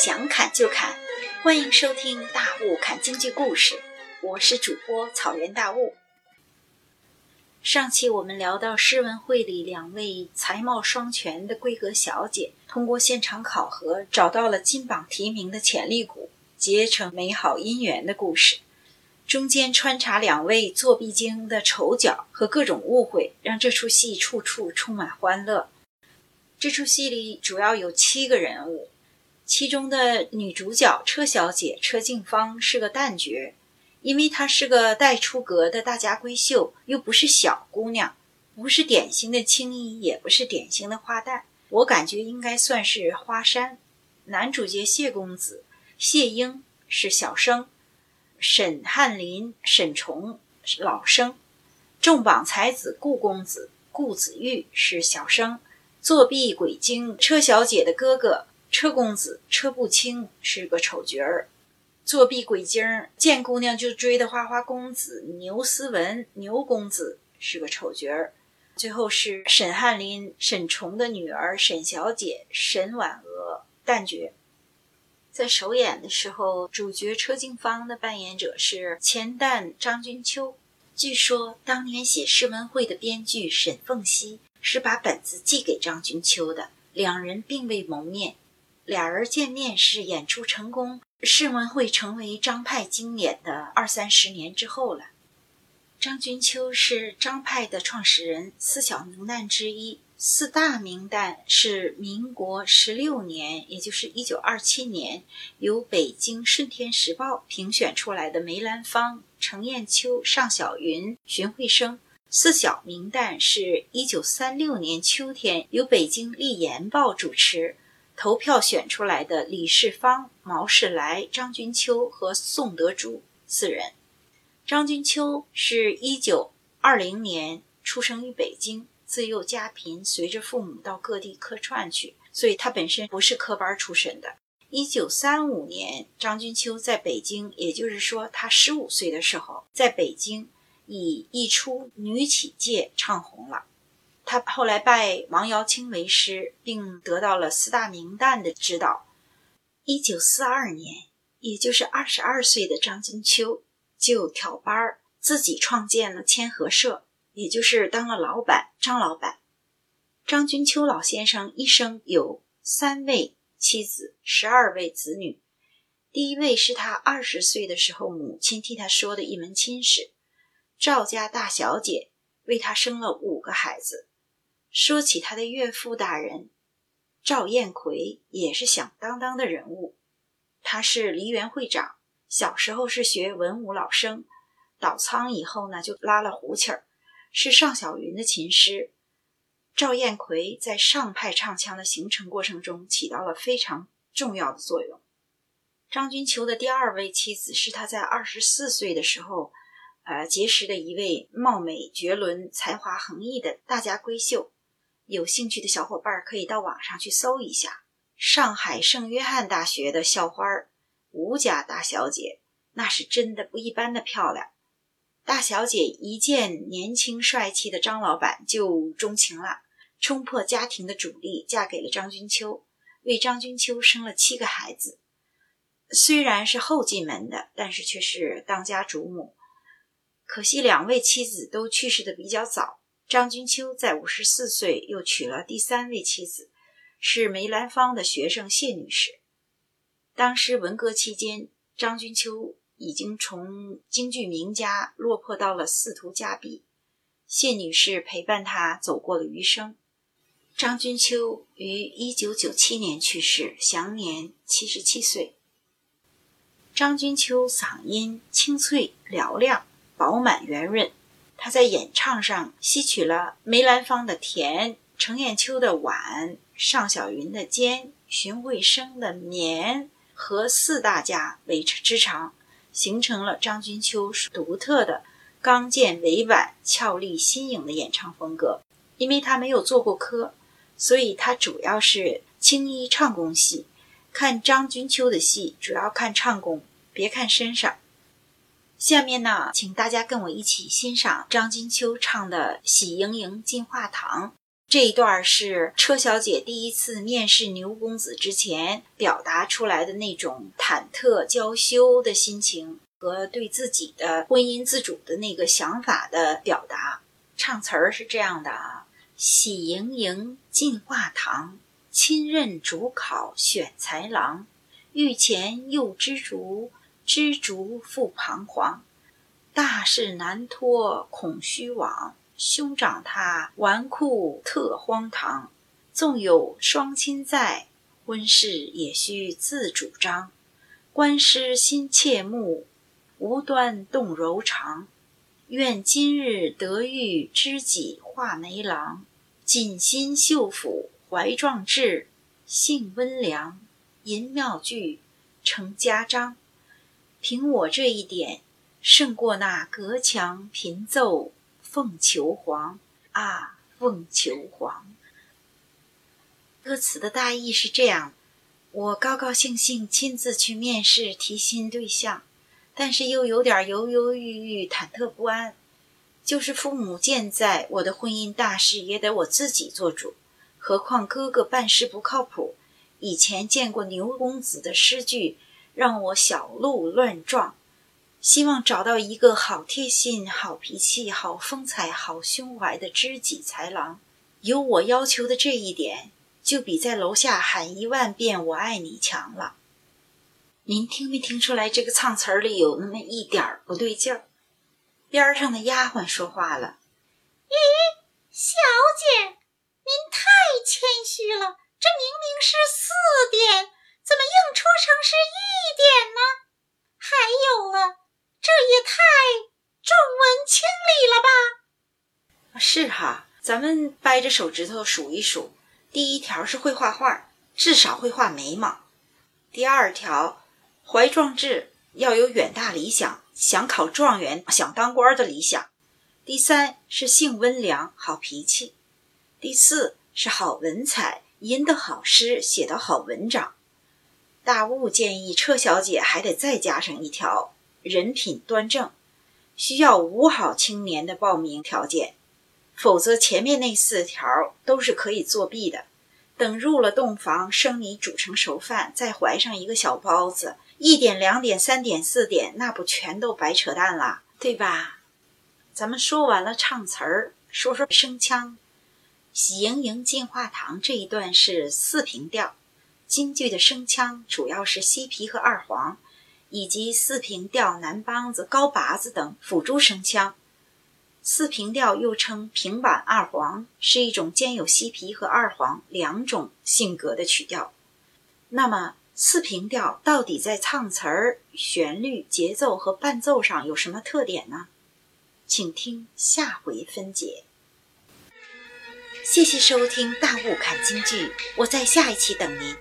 想砍就砍，欢迎收听《大雾砍京剧故事》，我是主播草原大雾。上期我们聊到诗文会里两位才貌双全的闺阁小姐，通过现场考核找到了金榜题名的潜力股，结成美好姻缘的故事。中间穿插两位作弊精的丑角和各种误会，让这出戏处处充满欢乐。这出戏里主要有七个人物。其中的女主角车小姐车静芳是个旦角，因为她是个待出阁的大家闺秀，又不是小姑娘，不是典型的青衣，也不是典型的花旦，我感觉应该算是花山。男主角谢公子谢英是小生，沈翰林沈崇老生，重榜才子顾公子顾子玉是小生，作弊鬼精车小姐的哥哥。车公子车不清是个丑角儿，作弊鬼精儿见姑娘就追的花花公子牛思文牛公子是个丑角儿，最后是沈翰林沈崇的女儿沈小姐沈婉娥旦角。在首演的时候，主角车静芳的扮演者是前旦张君秋。据说当年写诗文会的编剧沈凤溪是把本子寄给张君秋的，两人并未谋面。俩人见面是演出成功，试文会成为张派经典的二三十年之后了。张君秋是张派的创始人，四小名旦之一。四大名旦是民国十六年，也就是一九二七年，由北京《顺天时报》评选出来的梅兰芳、程砚秋、尚小云、荀慧生。四小名旦是一九三六年秋天由北京《丽言报》主持。投票选出来的李世芳、毛世来、张君秋和宋德珠四人。张君秋是一九二零年出生于北京，自幼家贫，随着父母到各地客串去，所以他本身不是科班出身的。一九三五年，张君秋在北京，也就是说他十五岁的时候，在北京以一出《女起介》唱红了。他后来拜王瑶卿为师，并得到了四大名旦的指导。一九四二年，也就是二十二岁的张君秋就挑班儿，自己创建了千和社，也就是当了老板张老板。张君秋老先生一生有三位妻子，十二位子女。第一位是他二十岁的时候母亲替他说的一门亲事，赵家大小姐为他生了五个孩子。说起他的岳父大人赵彦奎，也是响当当的人物。他是梨园会长，小时候是学文武老生，倒仓以后呢就拉了胡琴儿，是尚小云的琴师。赵彦奎在上派唱腔的形成过程中起到了非常重要的作用。张君秋的第二位妻子是他在二十四岁的时候，呃结识的一位貌美绝伦、才华横溢的大家闺秀。有兴趣的小伙伴可以到网上去搜一下，上海圣约翰大学的校花吴家大小姐，那是真的不一般的漂亮。大小姐一见年轻帅气的张老板就钟情了，冲破家庭的主力，嫁给了张君秋，为张君秋生了七个孩子。虽然是后进门的，但是却是当家主母。可惜两位妻子都去世的比较早。张君秋在五十四岁又娶了第三位妻子，是梅兰芳的学生谢女士。当时文革期间，张君秋已经从京剧名家落魄到了仕途家婢，谢女士陪伴他走过了余生。张君秋于一九九七年去世，享年七十七岁。张君秋嗓音清脆嘹亮，饱满圆润。他在演唱上吸取了梅兰芳的甜、程砚秋的婉、尚小云的尖、荀慧生的绵和四大家为之长，形成了张君秋独特的刚健委婉、俏丽新颖的演唱风格。因为他没有做过科，所以他主要是青衣唱功戏。看张君秋的戏，主要看唱功，别看身上。下面呢，请大家跟我一起欣赏张金秋唱的《喜盈盈进画堂》。这一段是车小姐第一次面试牛公子之前表达出来的那种忐忑娇羞的心情和对自己的婚姻自主的那个想法的表达。唱词儿是这样的啊：喜盈盈进画堂，亲任主考选才郎，御前又知足，知足复彷徨，大事难托恐虚妄。兄长他纨绔特荒唐，纵有双亲在，婚事也需自主张。官师心切慕，无端动柔肠。愿今日得遇知己画眉郎，锦心绣府怀壮志，性温良，吟妙句成家章。凭我这一点，胜过那隔墙频奏。凤求凰啊，凤求凰。歌词的大意是这样：我高高兴兴亲自去面试提亲对象，但是又有点犹犹豫豫、忐忑不安。就是父母健在，我的婚姻大事也得我自己做主。何况哥哥办事不靠谱，以前见过牛公子的诗句，让我小鹿乱撞。希望找到一个好贴心、好脾气、好风采、好胸怀的知己才郎。有我要求的这一点，就比在楼下喊一万遍“我爱你”强了。您听没听出来这个唱词里有那么一点不对劲儿？边上的丫鬟说话了：“咦，小姐，您太谦虚了。这明明是四点，怎么硬戳成是一点呢？还有了。”这也太重文轻礼了吧！是哈，咱们掰着手指头数一数：第一条是会画画，至少会画眉毛；第二条，怀壮志，要有远大理想，想考状元，想当官的理想；第三是性温良，好脾气；第四是好文采，吟得好诗，写得好文章。大雾建议车小姐还得再加上一条。人品端正，需要五好青年的报名条件，否则前面那四条都是可以作弊的。等入了洞房，生米煮成熟饭，再怀上一个小包子，一点、两点、三点、四点，那不全都白扯淡了，对吧？咱们说完了唱词儿，说说声腔。喜盈盈进画堂这一段是四平调，京剧的声腔主要是西皮和二黄。以及四平调、南梆子、高拔子等辅助声腔。四平调又称平板二黄，是一种兼有西皮和二黄两种性格的曲调。那么，四平调到底在唱词儿、旋律、节奏和伴奏上有什么特点呢？请听下回分解。谢谢收听《大雾看京剧》，我在下一期等您。